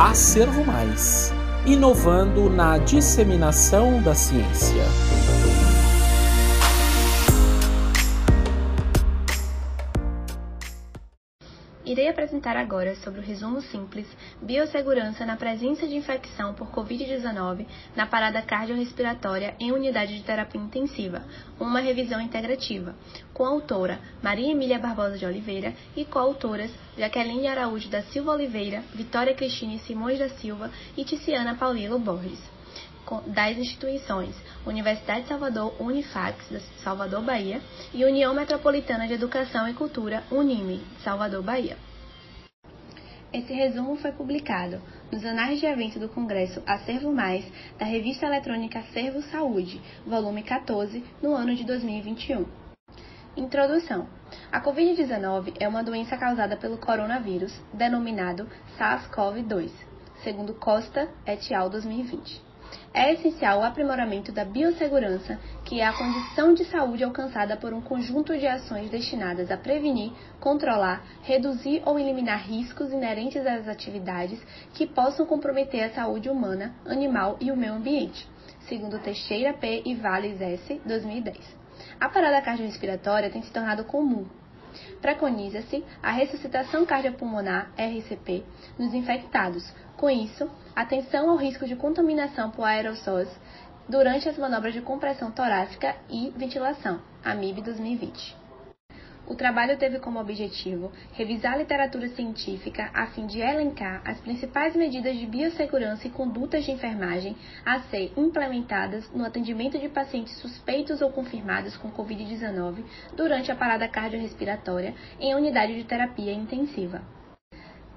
Acervo Mais inovando na disseminação da ciência. Irei apresentar agora sobre o resumo simples Biossegurança na presença de infecção por Covid-19 na parada cardiorrespiratória em unidade de terapia intensiva, uma revisão integrativa, com a autora Maria Emília Barbosa de Oliveira e coautoras Jaqueline Araújo da Silva Oliveira, Vitória Cristina Simões da Silva e Ticiana Paulino Borges das instituições Universidade de Salvador, Unifax, Salvador, Bahia, e União Metropolitana de Educação e Cultura, Unime, Salvador, Bahia. Esse resumo foi publicado nos Anais de Evento do Congresso Acervo Mais, da revista eletrônica Acervo Saúde, volume 14, no ano de 2021. Introdução. A Covid-19 é uma doença causada pelo coronavírus, denominado SARS-CoV-2, segundo Costa et al. 2020 é essencial o aprimoramento da biossegurança, que é a condição de saúde alcançada por um conjunto de ações destinadas a prevenir, controlar, reduzir ou eliminar riscos inerentes às atividades que possam comprometer a saúde humana, animal e o meio ambiente, segundo Teixeira P. e Valles S. 2010. A parada cardiorrespiratória tem se tornado comum Preconiza-se a ressuscitação cardiopulmonar, RCP, nos infectados. Com isso, atenção ao risco de contaminação por aerossóis durante as manobras de compressão torácica e ventilação, AMIB 2020. O trabalho teve como objetivo revisar a literatura científica a fim de elencar as principais medidas de biossegurança e condutas de enfermagem a ser implementadas no atendimento de pacientes suspeitos ou confirmados com Covid-19 durante a parada cardiorrespiratória em unidade de terapia intensiva.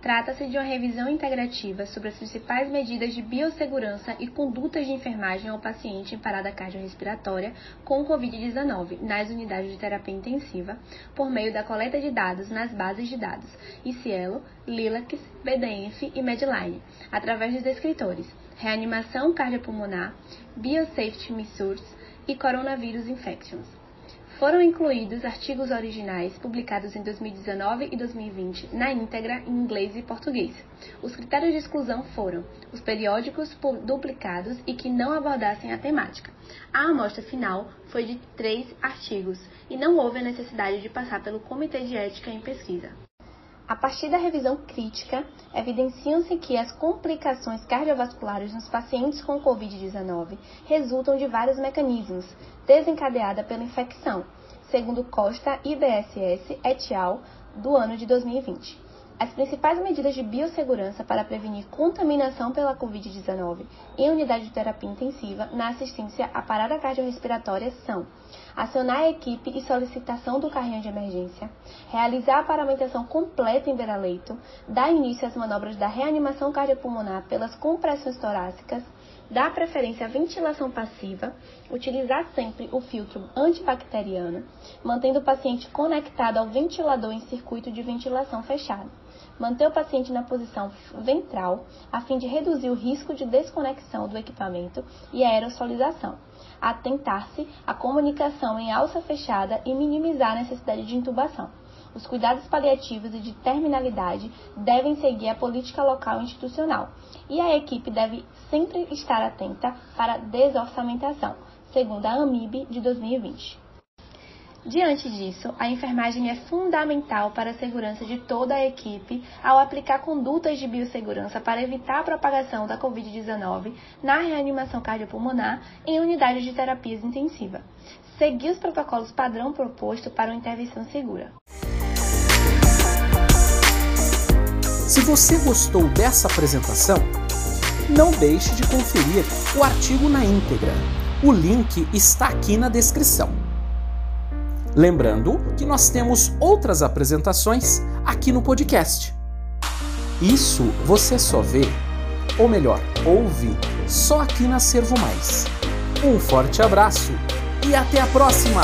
Trata-se de uma revisão integrativa sobre as principais medidas de biossegurança e condutas de enfermagem ao paciente em parada cardiorrespiratória com Covid-19 nas unidades de terapia intensiva, por meio da coleta de dados nas bases de dados ICIELO, LILACS, BDNF e Medline, através dos descritores reanimação cardiopulmonar, biosafety measures e coronavírus infections. Foram incluídos artigos originais publicados em 2019 e 2020 na íntegra em inglês e português. Os critérios de exclusão foram os periódicos duplicados e que não abordassem a temática. A amostra final foi de três artigos e não houve a necessidade de passar pelo Comitê de Ética em Pesquisa. A partir da revisão crítica, evidenciam-se que as complicações cardiovasculares nos pacientes com Covid-19 resultam de vários mecanismos, desencadeada pela infecção, segundo Costa e BSS et al. do ano de 2020. As principais medidas de biossegurança para prevenir contaminação pela Covid-19 em unidade de terapia intensiva na assistência à parada cardiorrespiratória são acionar a equipe e solicitação do carrinho de emergência, realizar a paramentação completa em beira-leito, dar início às manobras da reanimação cardiopulmonar pelas compressões torácicas, dar preferência à ventilação passiva, utilizar sempre o filtro antibacteriano, mantendo o paciente conectado ao ventilador em circuito de ventilação fechado. Manter o paciente na posição ventral, a fim de reduzir o risco de desconexão do equipamento e aerosolização. Atentar-se à comunicação em alça fechada e minimizar a necessidade de intubação. Os cuidados paliativos e de terminalidade devem seguir a política local institucional, e a equipe deve sempre estar atenta para desorçamentação, segundo a AMIB de 2020. Diante disso, a enfermagem é fundamental para a segurança de toda a equipe ao aplicar condutas de biossegurança para evitar a propagação da Covid-19 na reanimação cardiopulmonar em unidades de terapias intensiva. Seguir os protocolos padrão proposto para uma intervenção segura. Se você gostou dessa apresentação, não deixe de conferir o artigo na íntegra. O link está aqui na descrição. Lembrando que nós temos outras apresentações aqui no podcast. Isso você só vê, ou melhor, ouve, só aqui na Servo Mais. Um forte abraço e até a próxima!